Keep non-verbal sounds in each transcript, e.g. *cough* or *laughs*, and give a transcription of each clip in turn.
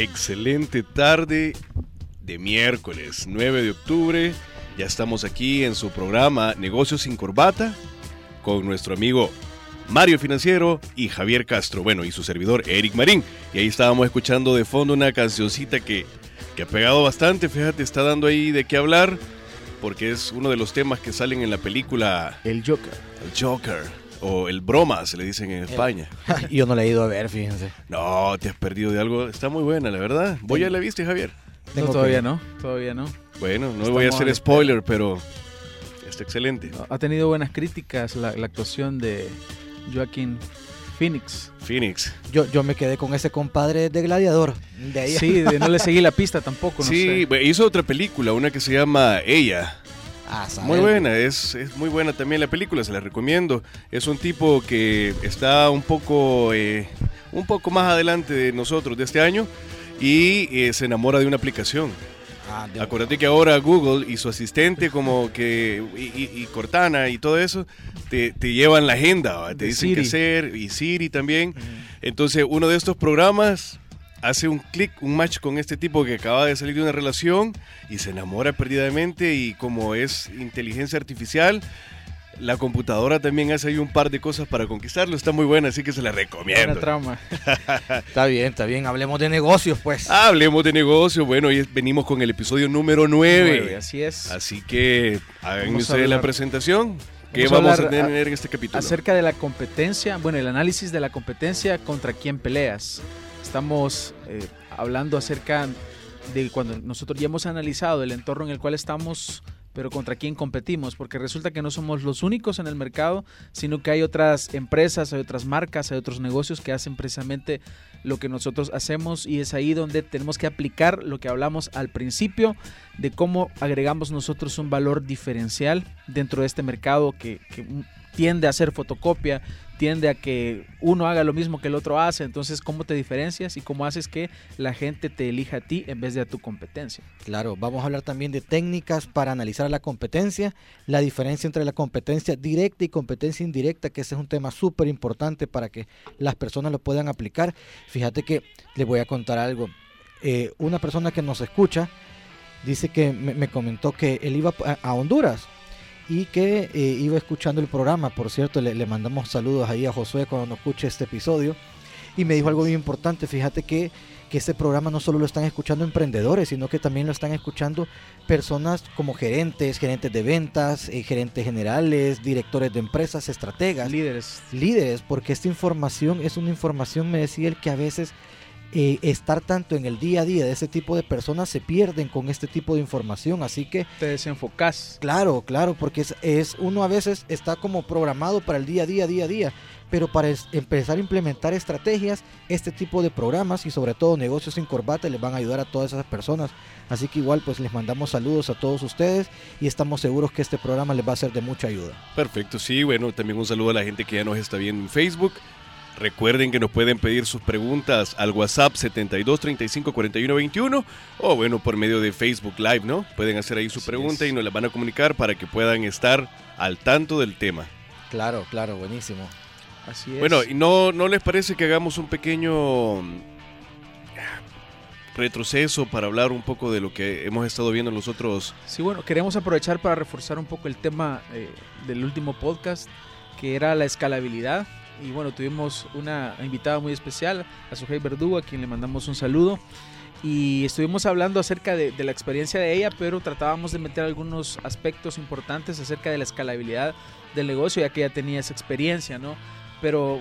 Excelente tarde de miércoles 9 de octubre. Ya estamos aquí en su programa Negocios sin Corbata con nuestro amigo Mario Financiero y Javier Castro. Bueno, y su servidor Eric Marín. Y ahí estábamos escuchando de fondo una cancioncita que, que ha pegado bastante. Fíjate, está dando ahí de qué hablar porque es uno de los temas que salen en la película El Joker. El Joker o el broma, se le dicen en España. *laughs* Yo no la he ido a ver, fíjense. No, te has perdido de algo. Está muy buena, la verdad. ¿Voy ya la viste, Javier? No, todavía no, todavía no. Bueno, no voy a hacer spoiler, pero está excelente. Ha tenido buenas críticas la, actuación de Joaquín Phoenix. Phoenix. Yo, yo me quedé con ese compadre de Gladiador. De ahí. Sí, no le *laughs* seguí la pista tampoco. No sí, hizo otra película, una que se llama Ella. Ah, muy buena, es, es, muy buena también la película, se la recomiendo. Es un tipo que está un poco, eh, un poco más adelante de nosotros de este año y eh, se enamora de una aplicación. Ah, Acuérdate que ahora Google y su asistente como que y, Cortana y todo eso te, llevan la agenda, te dicen qué hacer y Siri también. Entonces uno de estos programas hace un clic, un match con este tipo que acaba de salir de una relación y se enamora perdidamente y como es inteligencia artificial, la computadora también hace ahí un par de cosas para conquistarlo. Está muy buena, así que se la recomiendo. Buena trama. *laughs* está bien, está bien. Hablemos de negocios, pues. Hablemos de negocios. Bueno, hoy venimos con el episodio número 9. así es. Así que hagan ustedes la presentación. ¿Qué vamos, a, tener en este capítulo? Acerca de la competencia, bueno, el análisis de la competencia contra quién peleas. Estamos eh, hablando acerca de cuando nosotros ya hemos analizado el entorno en el cual estamos, pero contra quién competimos, porque resulta que no somos los únicos en el mercado, sino que hay otras empresas, hay otras marcas, hay otros negocios que hacen precisamente lo que nosotros hacemos y es ahí donde tenemos que aplicar lo que hablamos al principio de cómo agregamos nosotros un valor diferencial dentro de este mercado que, que tiende a hacer fotocopia, tiende a que uno haga lo mismo que el otro hace, entonces cómo te diferencias y cómo haces que la gente te elija a ti en vez de a tu competencia. Claro, vamos a hablar también de técnicas para analizar la competencia, la diferencia entre la competencia directa y competencia indirecta, que ese es un tema súper importante para que las personas lo puedan aplicar. Fíjate que les voy a contar algo. Eh, una persona que nos escucha dice que me, comentó que él iba a Honduras y que eh, iba escuchando el programa. Por cierto, le, mandamos saludos ahí a Josué cuando nos escuche este episodio. Y me dijo algo muy importante. Fíjate que, que este programa no solo lo están escuchando emprendedores, sino que también lo están escuchando personas como gerentes, gerentes de ventas, eh, gerentes generales, directores de empresas, estrategas. Líderes. Líderes, porque esta información es una información, me decía él, que a veces eh, estar tanto en el día a día de ese tipo de personas se pierden con este tipo de información. Así que... Te desenfocas. Claro, claro, porque es, es uno a veces está como programado para el día a día, día a día. Pero para empezar a implementar estrategias, este tipo de programas y sobre todo negocios sin corbata les van a ayudar a todas esas personas. Así que igual pues les mandamos saludos a todos ustedes y estamos seguros que este programa les va a ser de mucha ayuda. Perfecto, sí, bueno, también un saludo a la gente que ya nos está viendo en Facebook, Recuerden que nos pueden pedir sus preguntas al WhatsApp 72 35 41 21 o bueno, por medio de Facebook Live, ¿no? Pueden hacer ahí su pregunta y nos la van a comunicar para que puedan estar al tanto del tema. Claro, claro, buenísimo. Así es. Bueno, ¿y no, no les parece que hagamos un pequeño mm, retroceso para hablar un poco de lo que hemos estado viendo en los otros? Sí, bueno, queremos aprovechar para reforzar un poco el tema eh, del último podcast, que era la escalabilidad y bueno, tuvimos una invitada muy especial, a Sujei Verdugo, a quien le mandamos un saludo. Y estuvimos hablando acerca de, la experiencia de ella, pero tratábamos de meter algunos aspectos importantes acerca de la escalabilidad del negocio, ya que ella tenía esa experiencia, ¿no? Pero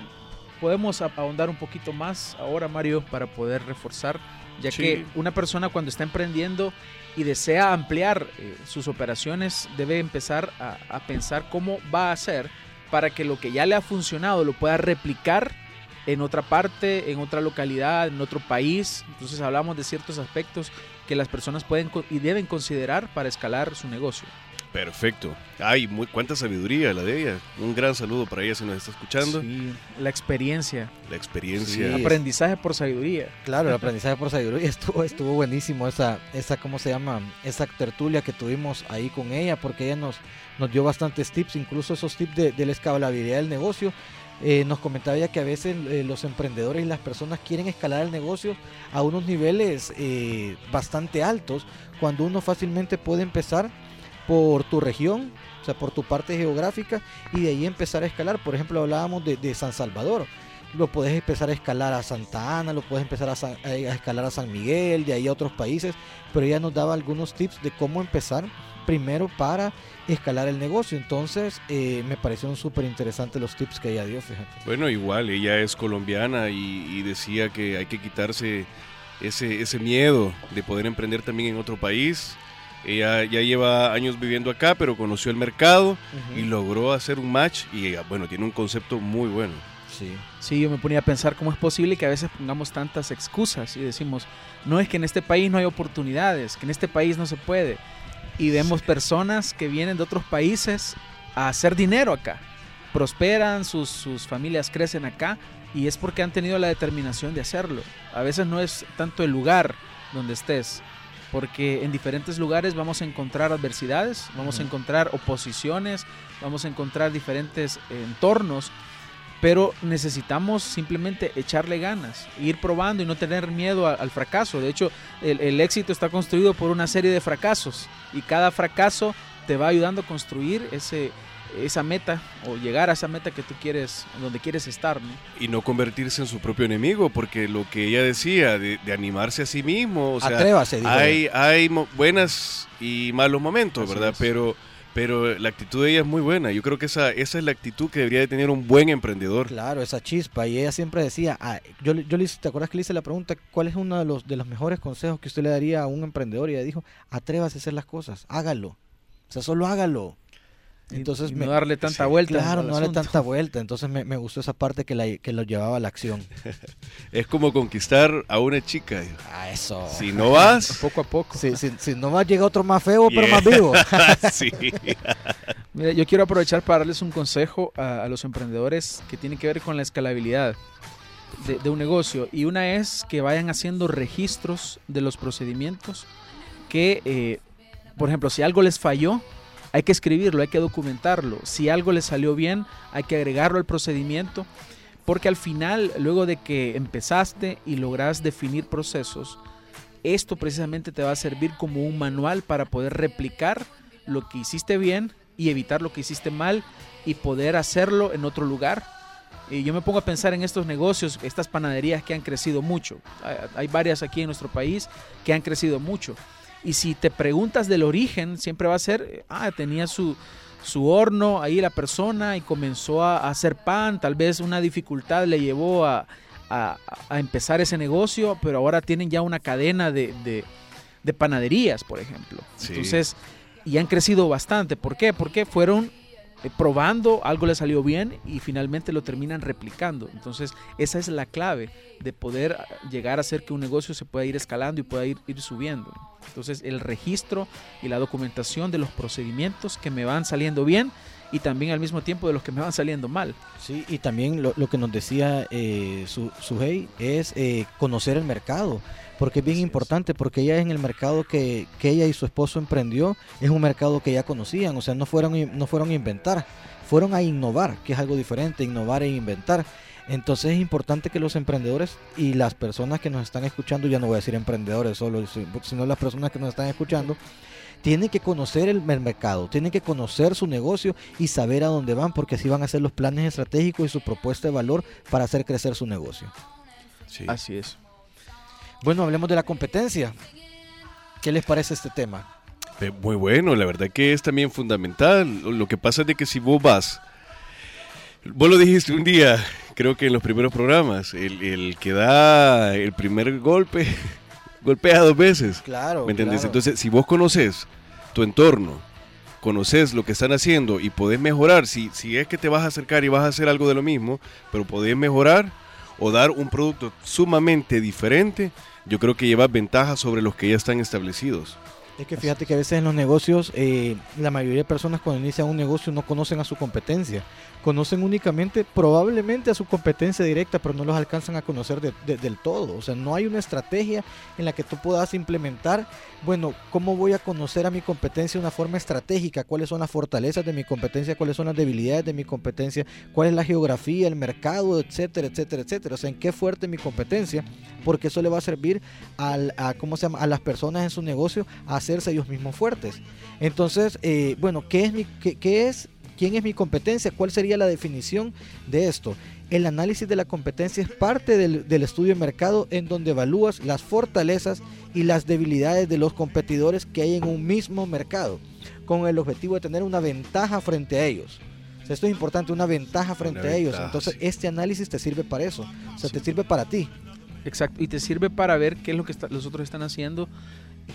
podemos ahondar un poquito más ahora, Mario, para poder reforzar, ya que una persona cuando está emprendiendo y desea ampliar eh, sus operaciones, debe empezar a, pensar cómo va a hacer para que lo que ya le ha funcionado lo pueda replicar en otra parte, en otra localidad, en otro país. Entonces hablamos de ciertos aspectos que las personas pueden y deben considerar para escalar su negocio. Perfecto. Ay, muy, cuánta sabiduría la de ella. Un gran saludo para ella si nos está escuchando. Sí, la experiencia. La experiencia. aprendizaje por sabiduría. Claro, el aprendizaje por sabiduría. *laughs* Estuvo, estuvo buenísimo esa, esa, ¿cómo se llama? Esa tertulia que tuvimos ahí con ella, porque ella nos, nos dio bastantes tips, incluso esos tips de, la escalabilidad del negocio. Eh, nos comentaba ya que a veces eh, los emprendedores y las personas quieren escalar el negocio a unos niveles eh, bastante altos, cuando uno fácilmente puede empezar por tu región, o sea, por tu parte geográfica, y de ahí empezar a escalar. Por ejemplo, hablábamos de, San Salvador. Lo puedes empezar a escalar a Santa Ana, lo puedes empezar a, escalar a San Miguel, de ahí a otros países, pero ella nos daba algunos tips de cómo empezar primero para escalar el negocio. Entonces, eh, me parecieron súper interesantes los tips que ella dio, fíjate. Bueno, igual, ella es colombiana y, decía que hay que quitarse ese miedo de poder emprender también en otro país. Ella ya lleva años viviendo acá, pero conoció el mercado y logró hacer un match y bueno, tiene un concepto muy bueno. Sí. sí, yo me ponía a pensar cómo es posible que a veces pongamos tantas excusas y decimos, no es que en este país no hay oportunidades, que en este país no se puede. Y vemos personas que vienen de otros países a hacer dinero acá. Prosperan, sus, sus familias crecen acá y es porque han tenido la determinación de hacerlo. A veces no es tanto el lugar donde estés, porque en diferentes lugares vamos a encontrar adversidades, vamos a encontrar oposiciones, vamos a encontrar diferentes entornos, pero necesitamos simplemente echarle ganas, ir probando y no tener miedo al fracaso. De hecho, el, éxito está construido por una serie de fracasos y cada fracaso te va ayudando a construir ese, esa meta o llegar a esa meta que tú quieres, donde quieres estar. ¿no? Y no convertirse en su propio enemigo, porque lo que ella decía, de, animarse a sí mismo, o sea, Atrévase, hay, hay buenas y malos momentos, ¿verdad? Pero, pero la actitud de ella es muy buena. Yo creo que esa, esa es la actitud que debería de tener un buen emprendedor. Claro, esa chispa. Y ella siempre decía, ah, yo, yo le, ¿te acuerdas que le hice la pregunta, cuál es uno de los, de los mejores consejos que usted le daría a un emprendedor? Y ella dijo, atrévase a hacer las cosas, hágalo. O sea, solo hágalo. Entonces no darle tanta vuelta. Claro, no darle tanta vuelta. Entonces me, gustó esa parte que, la, que lo llevaba a la acción. *laughs* es como conquistar a una chica. Ah, eso. Si no vas. *laughs* poco a poco. Si, si, no vas, llega otro más feo, pero más vivo. *laughs* sí. Mira, yo quiero aprovechar para darles un consejo a, los emprendedores que tiene que ver con la escalabilidad de, un negocio. Y una es que vayan haciendo registros de los procedimientos que, eh, por ejemplo, si algo les falló, hay que escribirlo, hay que documentarlo. Si algo le salió bien, hay que agregarlo al procedimiento, porque al final, luego de que empezaste y logras definir procesos, esto precisamente te va a servir como un manual para poder replicar lo que hiciste bien y evitar lo que hiciste mal y poder hacerlo en otro lugar. Y yo me pongo a pensar en estos negocios, estas panaderías que han crecido mucho. Hay varias aquí en nuestro país que han crecido mucho. Y si te preguntas del origen, siempre va a ser, ah, tenía su, su horno ahí la persona y comenzó a, hacer pan, tal vez una dificultad le llevó a, empezar ese negocio, pero ahora tienen ya una cadena de, panaderías, por ejemplo. Entonces, y han crecido bastante. ¿Por qué? Porque fueron eh, probando, algo le salió bien y finalmente lo terminan replicando. Entonces, esa es la clave de poder ah, llegar a hacer que un negocio se pueda ir escalando y pueda ir, ir subiendo. Entonces, el registro y la documentación de los procedimientos que me van saliendo bien y también al mismo tiempo de los que me van saliendo mal. Sí, y también lo, que nos decía eh, su, es eh, conocer el mercado porque es bien importante, porque ella en el mercado que, ella y su esposo emprendió, es un mercado que ya conocían, o sea, no fueron, no fueron a inventar, fueron a innovar, que es algo diferente, innovar e inventar. Entonces es importante que los emprendedores y las personas que nos están escuchando, ya no voy a decir emprendedores solo, sino las personas que nos están escuchando, tienen que conocer el mercado, tienen que conocer su negocio y saber a dónde van, porque así van a hacer los planes estratégicos y su propuesta de valor para hacer crecer su negocio. Sí. Así es. Bueno, hablemos de la competencia. ¿Qué les parece este tema? Eh, muy bueno, la verdad que es también fundamental. Lo que pasa es de que si vos vas, vos lo dijiste un día, creo que en los primeros programas, el, que da el primer golpe, *laughs* golpea dos veces. Claro. ¿Me entendés? Entonces, si vos conoces tu entorno, conoces lo que están haciendo y podés mejorar, si, si es que te vas a acercar y vas a hacer algo de lo mismo, pero podés mejorar o dar un producto sumamente diferente, yo creo que llevas ventaja sobre los que ya están establecidos. Es que fíjate que a veces en los negocios, eh, la mayoría de personas cuando inician un negocio no conocen a su competencia conocen únicamente probablemente a su competencia directa, pero no los alcanzan a conocer del todo. O sea, no hay una estrategia en la que tú puedas implementar, bueno, ¿cómo voy a conocer a mi competencia de una forma estratégica? ¿Cuáles son las fortalezas de mi competencia? ¿Cuáles son las debilidades de mi competencia? ¿Cuál es la geografía, el mercado, etcétera, etcétera, etcétera? O sea, ¿en qué fuerte mi competencia? Porque eso le va a servir al, a, ¿cómo se llama? a las personas en su negocio a hacerse ellos mismos fuertes. Entonces, eh, bueno, ¿qué es, mi, qué es ¿Quién es mi competencia? ¿Cuál sería la definición de esto? El análisis de la competencia es parte del, estudio de mercado en donde evalúas las fortalezas y las debilidades de los competidores que hay en un mismo mercado, con el objetivo de tener una ventaja frente a ellos. esto es importante, una ventaja frente a ellos. Entonces, este análisis te sirve para eso. O sea, te sirve para ti. Exacto, y te sirve para ver qué es lo que los otros están haciendo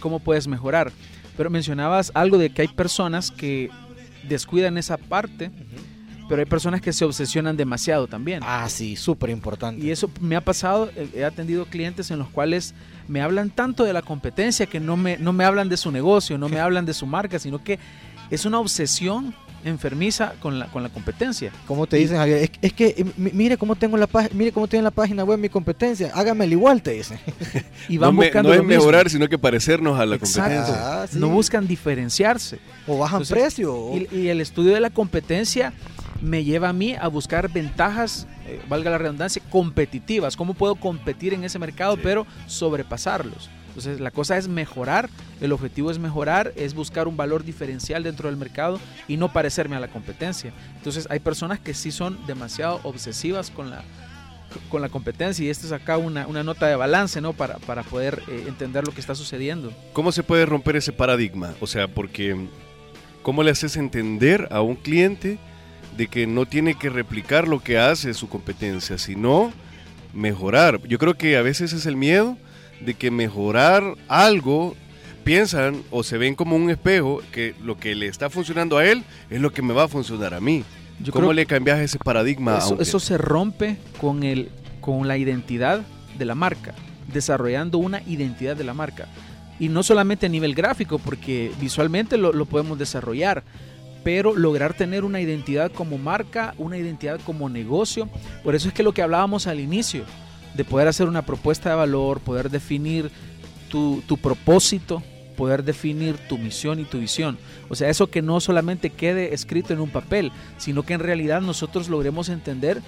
cómo puedes mejorar. Pero mencionabas algo de que hay personas que descuidan esa parte. Pero hay personas que se obsesionan demasiado también. Ah, sí, súper importante. Y eso me ha pasado, eh, he atendido clientes en los cuales me hablan tanto de la competencia que no me, no me hablan de su negocio, no me *laughs* hablan de su marca, sino que es una obsesión enfermiza con la, con la competencia. ¿Cómo te dicen, Javier? Es, que eh, mire cómo tengo la mire cómo tiene la página web mi competencia, hágame el igual, te dicen. *laughs* y van no buscando no es mejorar, sino que parecernos a la competencia. Ah, no buscan diferenciarse. O bajan precio. Y, el estudio de la competencia me lleva a mí a buscar ventajas, eh, valga la redundancia, competitivas. ¿Cómo puedo competir en ese mercado, pero sobrepasarlos? Entonces la cosa es mejorar, el objetivo es mejorar, es buscar un valor diferencial dentro del mercado y no parecerme a la competencia. Entonces hay personas que sí son demasiado obsesivas con la, con la competencia y esta es acá una, nota de balance ¿no? para, para poder eh, entender lo que está sucediendo. ¿Cómo se puede romper ese paradigma? O sea, porque ¿cómo le haces entender a un cliente de que no tiene que replicar lo que hace su competencia, sino mejorar? Yo creo que a veces es el miedo de que mejorar algo piensan o se ven como un espejo que lo que le está funcionando a él es lo que me va a funcionar a mí. ¿Cómo le cambias ese paradigma? Eso, eso se rompe con, el, con la identidad de la marca, desarrollando una identidad de la marca. Y no solamente a nivel gráfico, porque visualmente lo, lo podemos desarrollar, pero lograr tener una identidad como marca, una identidad como negocio. Por eso es que lo que hablábamos al inicio, de poder hacer una propuesta de valor, poder definir tu, propósito, poder definir tu misión y tu visión. O sea, eso que no solamente quede escrito en un papel, sino que en realidad nosotros logremos entender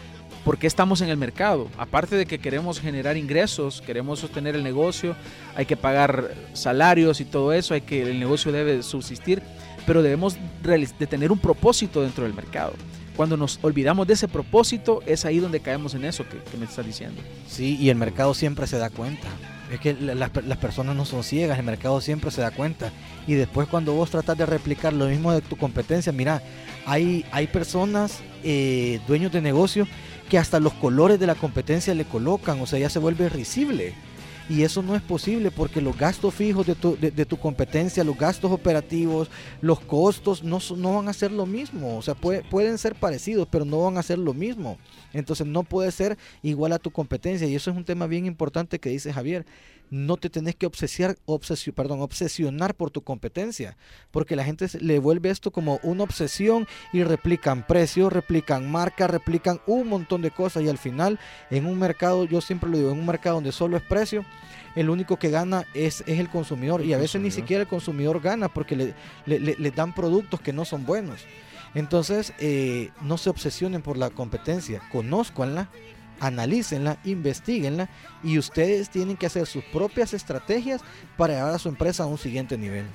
por qué estamos en el mercado. Aparte de que queremos generar ingresos, queremos sostener el negocio, hay que pagar salarios y todo eso, hay que el negocio debe subsistir, pero debemos de tener un propósito dentro del mercado. Cuando nos olvidamos de ese propósito, es ahí donde caemos en eso que, me estás diciendo. Sí, y el mercado siempre se da cuenta. Es que las, personas no son ciegas, el mercado siempre se da cuenta. Y después cuando vos tratas de replicar lo mismo de tu competencia, mira, hay, hay personas, eh, dueños de negocio, que hasta los colores de la competencia le colocan, o sea, ya se vuelve risible. Y eso no es posible porque los gastos fijos de tu, de, tu competencia, los gastos operativos, los costos no, no van a ser lo mismo. O sea, pueden ser parecidos, pero no van a ser lo mismo. Entonces no puede ser igual a tu competencia. Y eso es un tema bien importante que dice Javier no te tenés que obsesiar, perdón, obsesionar por tu competencia, porque la gente le vuelve esto como una obsesión y replican precios, replican marca, replican un montón de cosas y al final en un mercado, yo siempre lo digo, en un mercado donde solo es precio, el único que gana es, es el consumidor y a veces ni siquiera el consumidor gana porque le, le, dan productos que no son buenos. Entonces, eh, no se obsesionen por la competencia, conozcanla, analícenla, investiguenla y ustedes tienen que hacer sus propias estrategias para llevar a su empresa a un siguiente nivel.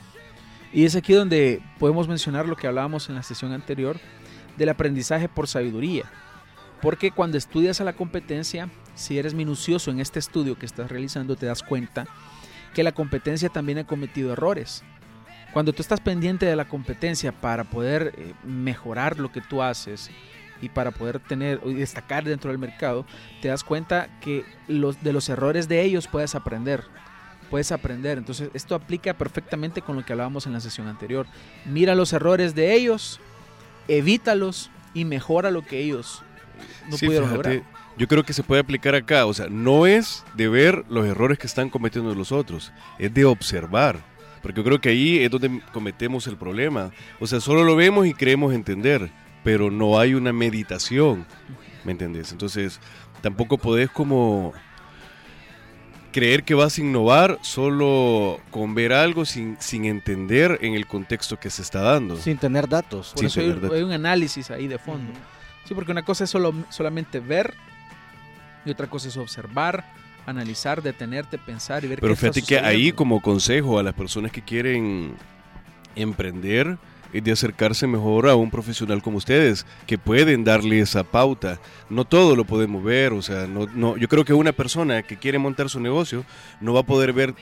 Y es aquí donde podemos mencionar lo que hablábamos en la sesión anterior del aprendizaje por sabiduría. Porque cuando estudias a la competencia, si eres minucioso en este estudio que estás realizando, te das cuenta que la competencia también ha cometido errores. Cuando tú estás pendiente de la competencia para poder eh, mejorar lo que tú haces y para poder tener y destacar dentro del mercado, te das cuenta que los, de los errores de ellos puedes aprender puedes aprender. Entonces, esto aplica perfectamente con lo que hablábamos en la sesión anterior. Mira los errores de ellos, evítalos y mejora lo que ellos no pudieron lograr. Yo creo que se puede aplicar acá, o sea, no es de ver los errores que están cometiendo los otros, es de observar, porque yo creo que ahí es donde cometemos el problema. O sea, solo lo vemos y creemos entender, pero no hay una meditación, ¿me entendés? Entonces, tampoco podés como creer que vas a innovar solo con ver algo sin, sin entender en el contexto que se está dando. Sin tener datos. Por eso hay, un análisis ahí de fondo. Sí, porque una cosa es solo, solamente ver y otra cosa es observar, analizar, detenerte, pensar y ver Pero fíjate que ahí como consejo a las personas que quieren emprender, de acercarse mejor a un profesional como ustedes, que pueden darle esa pauta. No todo lo podemos ver, o sea, no, no, yo creo que una persona que quiere montar su negocio no va a poder ver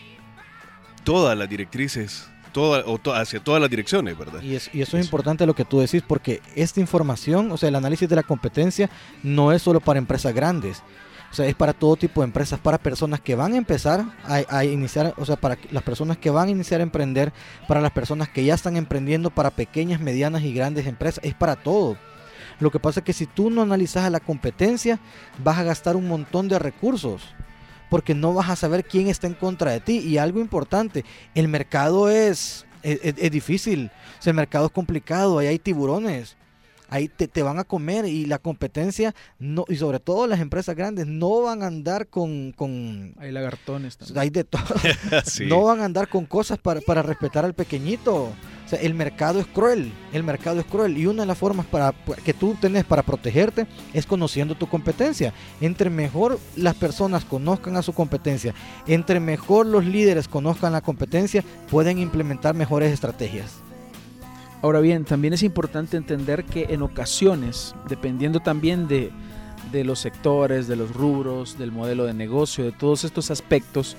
todas las directrices toda, o hacia todas las direcciones, ¿verdad? Y, y eso es importante lo que tú decís, porque esta información, o sea, el análisis de la competencia no es solo para empresas grandes, o sea, es para todo tipo de empresas, para personas que van a empezar a, iniciar, o sea, para las personas que van a iniciar a emprender, para las personas que ya están emprendiendo, para pequeñas, medianas y grandes empresas, es para todo. Lo que pasa es que si tú no analizas a la competencia, vas a gastar un montón de recursos porque no vas a saber quién está en contra de ti. Y algo importante, el mercado es, es, difícil, el mercado es complicado, ahí hay tiburones ahí te, te, van a comer y la competencia, no y sobre todo las empresas grandes, no van a andar con... con hay lagartones también. Hay de todo. *laughs* No van a andar con cosas para, para respetar al pequeñito. O sea, el mercado es cruel, el mercado es cruel y una de las formas para que tú tenés para protegerte es conociendo tu competencia. Entre mejor las personas conozcan a su competencia, entre mejor los líderes conozcan la competencia, pueden implementar mejores estrategias. Ahora bien, también es importante entender que en ocasiones, dependiendo también de, los sectores, de los rubros, del modelo de negocio, de todos estos aspectos,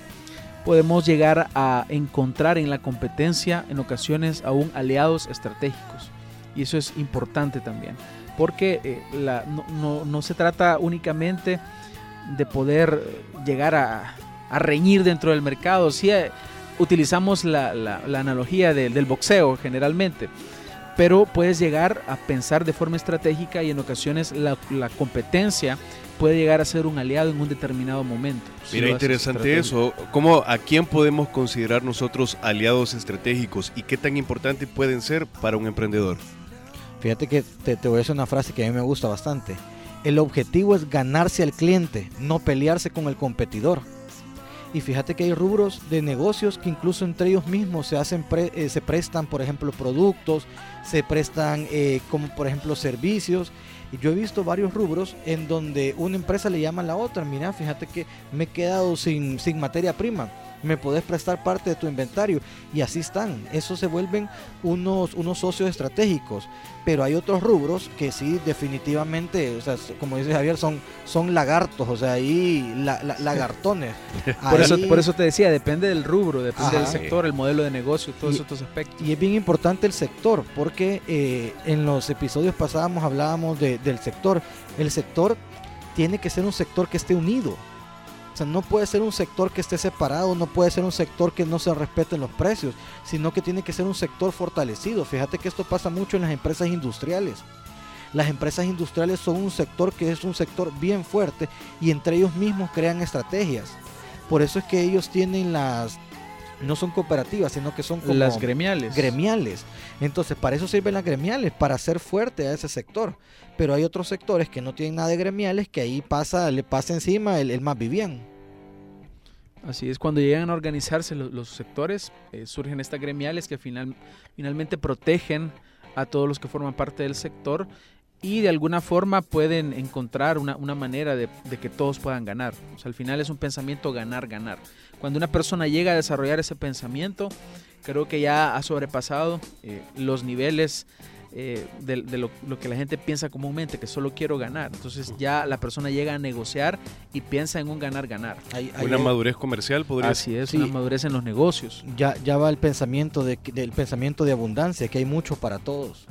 podemos llegar a encontrar en la competencia en ocasiones aún aliados estratégicos. Y eso es importante también, porque eh, no, se trata únicamente de poder llegar a, reñir dentro del mercado. Si eh, utilizamos la, analogía del boxeo generalmente, pero puedes llegar a pensar de forma estratégica y en ocasiones la, competencia puede llegar a ser un aliado en un determinado momento. Mira, interesante eso. ¿Cómo, ¿A quién podemos considerar nosotros aliados estratégicos y qué tan importante pueden ser para un emprendedor? Fíjate que te, te voy a decir una frase que a mí me gusta bastante. El objetivo es ganarse al cliente, no pelearse con el competidor. Y fíjate que hay rubros de negocios que incluso entre ellos mismos se hacen eh, se prestan, por ejemplo, productos, se prestan eh, como por ejemplo servicios. Y yo he visto varios rubros en donde una empresa le llama a la otra, mira, fíjate que me he quedado sin, sin materia prima me podés prestar parte de tu inventario y así están. Esos se vuelven unos, unos socios estratégicos. Pero hay otros rubros que sí definitivamente, o sea, como dice Javier, son, son lagartos, o sea, ahí lagartones. *laughs* por, eso, por eso te decía, depende del rubro, depende del sector, el modelo de negocio, todos estos aspectos. Y es bien importante el sector, porque eh, en los episodios pasados hablábamos del sector. El sector tiene que ser un sector que esté unido no puede ser un sector que esté separado, no puede ser un sector que no se respeten los precios, sino que tiene que ser un sector fortalecido. Fíjate que esto pasa mucho en las empresas industriales. Las empresas industriales son un sector que es un sector bien fuerte y entre ellos mismos crean estrategias. Por eso es que ellos tienen las no son cooperativas, sino que son como las gremiales. Gremiales. Entonces, para eso sirven las gremiales, para hacer fuerte a ese sector. Pero hay otros sectores que no tienen nada de gremiales que ahí pasa, le pasa encima el, más vivían. Así es, cuando llegan a organizarse los, sectores, eh, surgen estas gremiales que final, finalmente protegen a todos los que forman parte del sector y de alguna forma pueden encontrar una, manera de, que todos puedan ganar. O sea, al final es un pensamiento ganar, ganar. Cuando una persona llega a desarrollar ese pensamiento, creo que ya ha sobrepasado eh, los niveles eh, de, lo, que la gente piensa comúnmente, que solo quiero ganar. Entonces ya la persona llega a negociar y piensa en un ganar-ganar. una madurez comercial podría Así es, una madurez en los negocios. Ya, ya va el pensamiento de, del pensamiento de abundancia, que hay mucho para todos.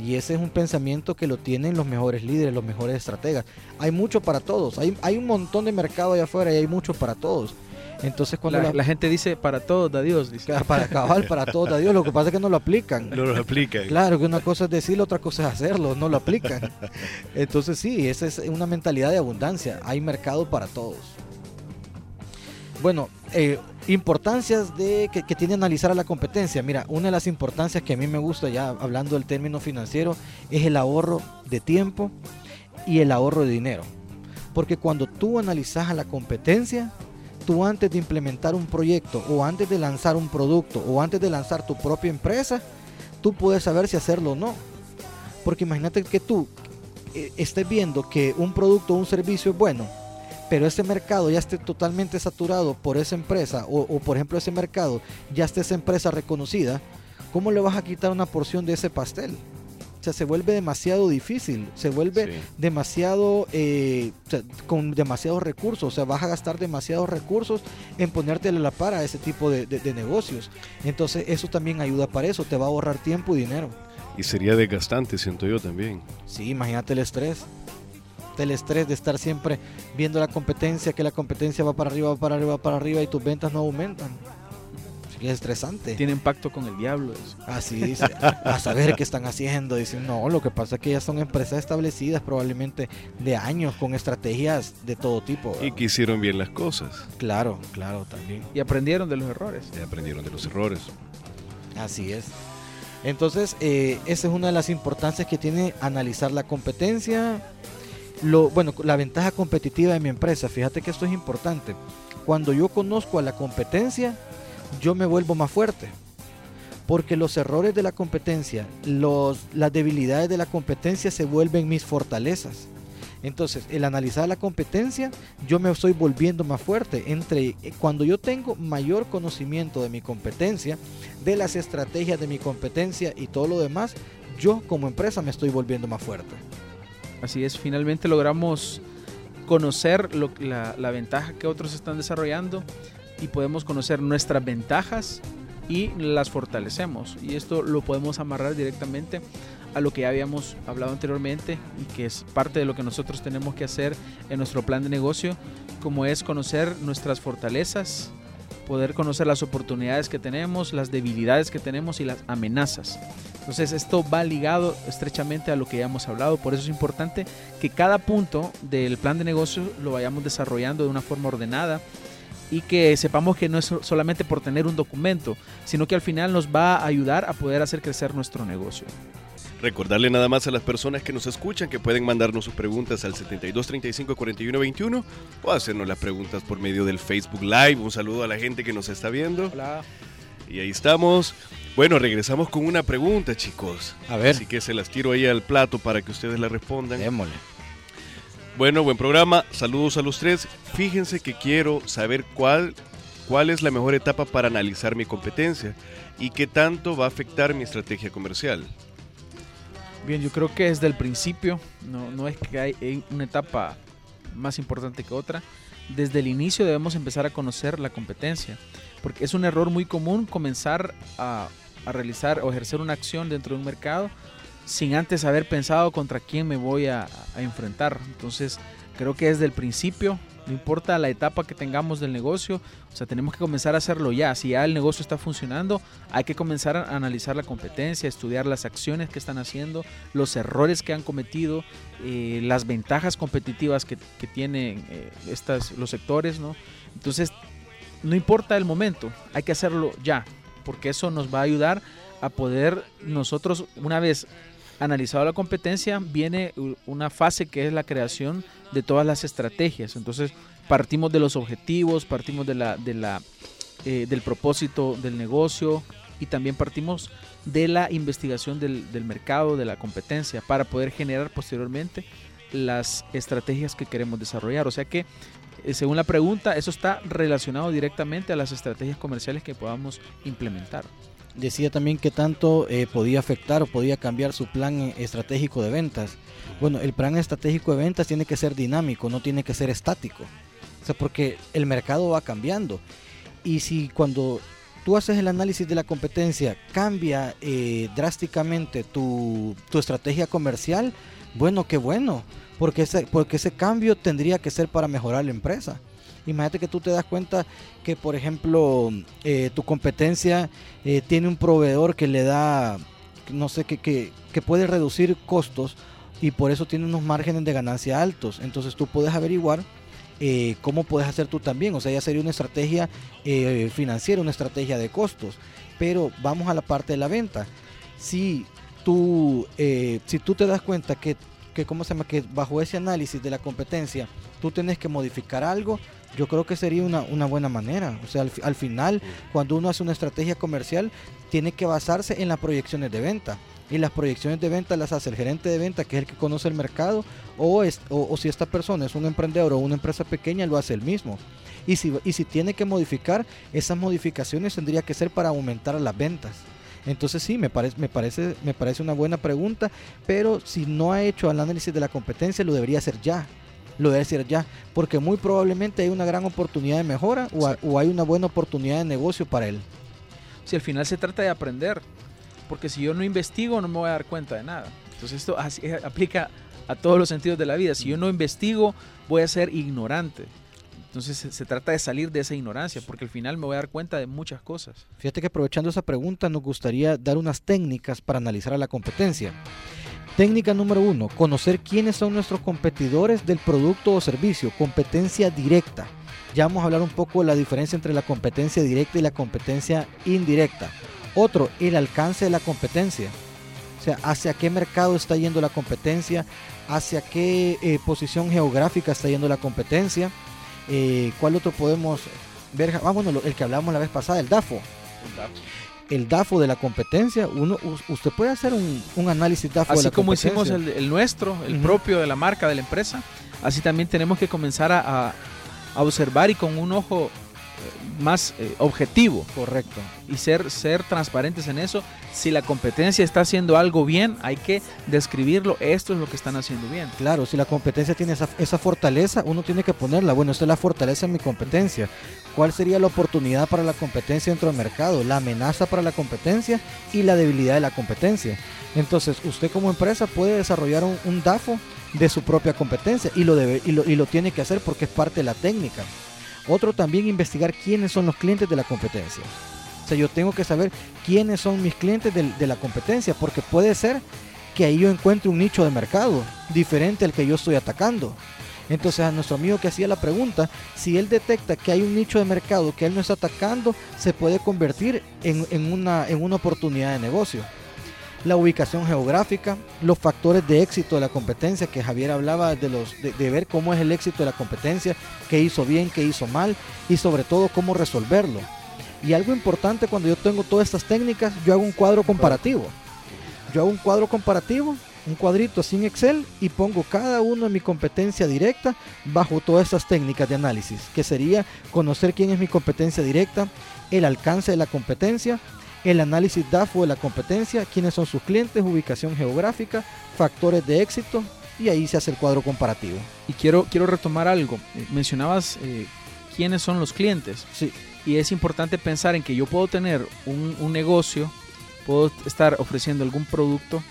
Y ese es un pensamiento que lo tienen los mejores líderes, los mejores estrategas. Hay mucho para todos. Hay, hay un montón de mercado allá afuera y hay mucho para todos. Entonces cuando la, gente dice para todos da Dios, dice. Para acabar, para todos da Dios. Lo que pasa es que no lo aplican. No lo aplican. Claro, que una cosa es decirlo, otra cosa es hacerlo, no lo aplican. Entonces sí, esa es una mentalidad de abundancia. Hay mercado para todos. Bueno, eh, importancias de que, tiene analizar a la competencia. Mira, una de las importancias que a mí me gusta, ya hablando del término financiero, es el ahorro de tiempo y el ahorro de dinero. Porque cuando tú analizas a la competencia, tú antes de implementar un proyecto o antes de lanzar un producto o antes de lanzar tu propia empresa, tú puedes saber si hacerlo o no. Porque imagínate que tú eh, estés viendo que un producto o un servicio es bueno pero ese mercado ya esté totalmente saturado por esa empresa, o, por ejemplo ese mercado ya esté esa empresa reconocida, ¿cómo le vas a quitar una porción de ese pastel? O sea, se vuelve demasiado difícil, se vuelve demasiado, eh, con demasiados recursos, o sea, vas a gastar demasiados recursos en ponerte a la par a ese tipo de, de negocios. Entonces, eso también ayuda para eso, te va a ahorrar tiempo y dinero. Y sería desgastante, siento yo también. Sí, imagínate el estrés el estrés de estar siempre viendo la competencia, que la competencia va para arriba, va para arriba, va para arriba y tus ventas no aumentan. Es estresante. Tiene impacto con el diablo. Así dice. a saber qué están haciendo. Dicen, no, lo que pasa es que ya son empresas establecidas probablemente de años con estrategias de todo tipo. Y que hicieron bien las cosas. Claro, claro, también. Y aprendieron de los errores. Y aprendieron de los errores. Así es. Entonces, eh, esa es una de las importancias que tiene analizar la competencia, bueno, la ventaja competitiva de mi empresa, fíjate que esto es importante. Cuando yo conozco a la competencia, yo me vuelvo más fuerte. Porque los errores de la competencia, los, las debilidades de la competencia se vuelven mis fortalezas. Entonces, el analizar la competencia, yo me estoy volviendo más fuerte. Entre eh, cuando yo tengo mayor conocimiento de mi competencia, de las estrategias de mi competencia y todo lo demás, yo como empresa me estoy volviendo más fuerte. Así es, finalmente logramos conocer la, ventaja que otros están desarrollando y podemos conocer nuestras ventajas y las fortalecemos. Y esto lo podemos amarrar directamente a lo que ya habíamos hablado anteriormente y que es parte de lo que nosotros tenemos que hacer en nuestro plan de negocio, como es conocer nuestras fortalezas, poder conocer las oportunidades que tenemos, las debilidades que tenemos y las amenazas. Entonces esto va ligado estrechamente a lo que ya hemos hablado, por eso es importante que cada punto del plan de negocio lo vayamos desarrollando de una forma ordenada y que sepamos que no es solamente por tener un documento, sino que al final nos va a ayudar a poder hacer crecer nuestro negocio. Recordarle nada más a las personas que nos escuchan que pueden mandarnos sus preguntas al 72 35 41 21 o hacernos las preguntas por medio del Facebook Live. Un saludo a la gente que nos está viendo. Hola. Y ahí estamos. Bueno, regresamos con una pregunta, chicos. A ver. Así que se las tiro ahí al plato para que ustedes la respondan. Démosle. Bueno, buen programa. Saludos a los tres. Fíjense que quiero saber cuál, cuál es la mejor etapa para analizar mi competencia y qué tanto va a afectar mi estrategia comercial. Bien, yo creo que desde el principio, no, no es que hay una etapa más importante que otra. Desde el inicio debemos empezar a conocer la competencia porque es un error muy común comenzar a, realizar o ejercer una acción dentro de un mercado sin antes haber pensado contra quién me voy a, enfrentar. Entonces, creo que desde el principio, no importa la etapa que tengamos del negocio, o sea, tenemos que comenzar a hacerlo ya. Si ya el negocio está funcionando, hay que comenzar a analizar la competencia, estudiar las acciones que están haciendo, los errores que han cometido, eh, las ventajas competitivas que, tienen eh, los sectores, ¿no? Entonces, no importa el momento, hay que hacerlo ya, porque eso nos va a ayudar a poder nosotros, una vez analizado la competencia, viene una fase que es la creación de todas las estrategias. Entonces, partimos de los objetivos, partimos de la, de la, eh, del propósito del negocio y también partimos de la investigación del, mercado, de la competencia, para poder generar posteriormente las estrategias que queremos desarrollar. O sea que, eh, según la pregunta, eso está relacionado directamente a las estrategias comerciales que podamos implementar. Decía también que tanto eh, podía afectar o podía cambiar su plan eh, estratégico de ventas. Bueno, el plan estratégico de ventas tiene que ser dinámico, no tiene que ser estático. O sea, porque el mercado va cambiando. Y si cuando tú haces el análisis de la competencia, cambia eh, drásticamente tu, estrategia comercial, bueno, qué bueno, porque ese, porque ese cambio tendría que ser para mejorar la empresa. Imagínate que tú te das cuenta que, por ejemplo, eh, tu competencia eh, tiene un proveedor que le da, no sé, que, que, que puede reducir costos y por eso tiene unos márgenes de ganancia altos. Entonces tú puedes averiguar eh, cómo puedes hacer tú también. O sea, ya sería una estrategia financiera, una estrategia de costos. Pero vamos a la parte de la venta. Si tú, si tú te das cuenta que, que, ¿cómo se llama? que bajo ese análisis de la competencia tú tienes que modificar algo, yo creo que sería una, una buena manera. O sea, al, al, final, cuando uno hace una estrategia comercial, tiene que basarse en las proyecciones de venta y las proyecciones de venta las hace el gerente de venta, que es el que conoce el mercado, o, o, si esta persona es un emprendedor o una empresa pequeña, lo hace el mismo. Y si, y si tiene que modificar, esas modificaciones tendría que ser para aumentar las ventas. Entonces sí, me parece, me parece, me parece una buena pregunta, pero si no ha hecho el análisis de la competencia, lo debería hacer ya. Lo debe hacer ya, porque muy probablemente hay una gran oportunidad de mejora o, o hay una buena oportunidad de negocio para él. Si al final se trata de aprender, porque si yo no investigo no me voy a dar cuenta de nada. Entonces esto eh, aplica a todos los sentidos de la vida. Si yo no investigo, voy a ser ignorante. Entonces se, trata de salir de esa ignorancia, porque al final me voy a dar cuenta de muchas cosas. Fíjate que aprovechando esa pregunta, nos gustaría dar unas técnicas para analizar a la competencia. Técnica número uno, conocer quiénes son nuestros competidores del producto o servicio, competencia directa. Ya vamos a hablar un poco de la diferencia entre la competencia directa y la competencia indirecta. Otro, el alcance de la competencia. O sea, hacia qué mercado está yendo la competencia, hacia qué eh, posición geográfica está yendo la competencia. Eh, ¿Cuál otro podemos ver? Ah, el que hablamos la vez pasada, el DAFO. El DAFO. De la competencia, uno, usted puede hacer un, análisis DAFO así de la como hicimos el, nuestro, el propio de la marca, de la empresa, así también tenemos que comenzar a, a observar y con un ojo más eh, objetivo. Correcto. Y ser, ser transparentes en eso. Si la competencia está haciendo algo bien, hay que describirlo. Esto es lo que están haciendo bien. Claro, si la competencia tiene esa, esa fortaleza, uno tiene que ponerla. Bueno, esta es la fortaleza en mi competencia. ¿Cuál sería la oportunidad para la competencia dentro del mercado? La amenaza para la competencia y la debilidad de la competencia. Entonces, usted como empresa puede desarrollar un, un DAFO de su propia competencia y lo, debe, y, lo, y lo tiene que hacer porque es parte de la técnica. Otro también investigar quiénes son los clientes de la competencia. O sea, yo tengo que saber quiénes son mis clientes de, la competencia, porque puede ser que ahí yo encuentre un nicho de mercado diferente al que yo estoy atacando. Entonces a nuestro amigo que hacía la pregunta, si él detecta que hay un nicho de mercado que él no está atacando, se puede convertir en, una, en una oportunidad de negocio la ubicación geográfica, los factores de éxito de la competencia, que Javier hablaba de, los, de, ver cómo es el éxito de la competencia, qué hizo bien, qué hizo mal y sobre todo cómo resolverlo. Y algo importante cuando yo tengo todas estas técnicas, yo hago un cuadro comparativo. Yo hago un cuadro comparativo, un cuadrito sin Excel y pongo cada uno de mi competencia directa bajo todas estas técnicas de análisis, que sería conocer quién es mi competencia directa, el alcance de la competencia, el análisis DAFO de la competencia, quiénes son sus clientes, ubicación geográfica, factores de éxito y ahí se hace el cuadro comparativo. Y quiero, quiero retomar algo. Eh, mencionabas eh, quiénes son los clientes. Sí. Y es importante pensar en que yo puedo tener un, un negocio, puedo estar ofreciendo algún producto,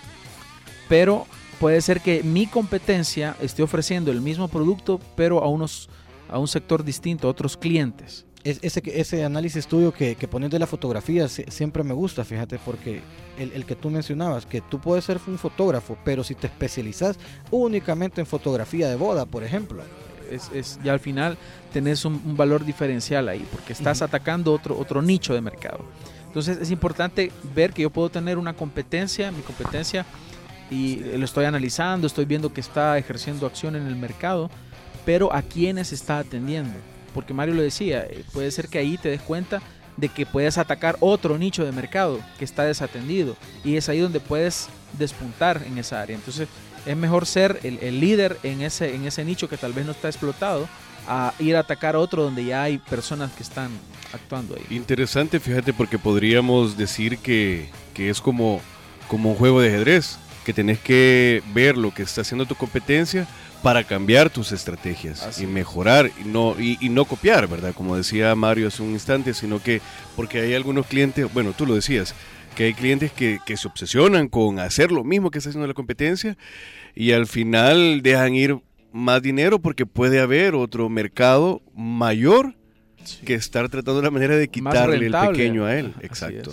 pero puede ser que mi competencia esté ofreciendo el mismo producto, pero a, unos, a un sector distinto, a otros clientes ese, ese análisis tuyo que, que pones de la fotografía siempre me gusta, fíjate, porque el, que tú mencionabas, que tú puedes ser un fotógrafo, pero si te especializas únicamente en fotografía de boda, por ejemplo. Es, es ya al final tenés un, valor diferencial ahí, porque estás atacando otro, otro nicho de mercado. Entonces es importante ver que yo puedo tener una competencia, mi competencia, y lo estoy analizando, estoy viendo que está ejerciendo acción en el mercado, pero a quiénes está atendiendo porque Mario lo decía, eh, puede ser que ahí te des cuenta de que puedes atacar otro nicho de mercado que está desatendido y es ahí donde puedes despuntar en esa área. Entonces es mejor ser el, líder en ese, en ese nicho que tal vez no está explotado a ir a atacar otro donde ya hay personas que están actuando ahí. Interesante, fíjate, porque podríamos decir que, que es como, como un juego de ajedrez, que tenés que ver lo que está haciendo tu competencia para cambiar tus estrategias y mejorar y no, y, no copiar, ¿verdad? Como decía Mario hace un instante, sino que porque hay algunos clientes, bueno, tú lo decías, que hay clientes que, que se obsesionan con hacer lo mismo que está haciendo la competencia y al final dejan ir más dinero porque puede haber otro mercado mayor que estar tratando de la manera de quitarle el pequeño a él. Exacto.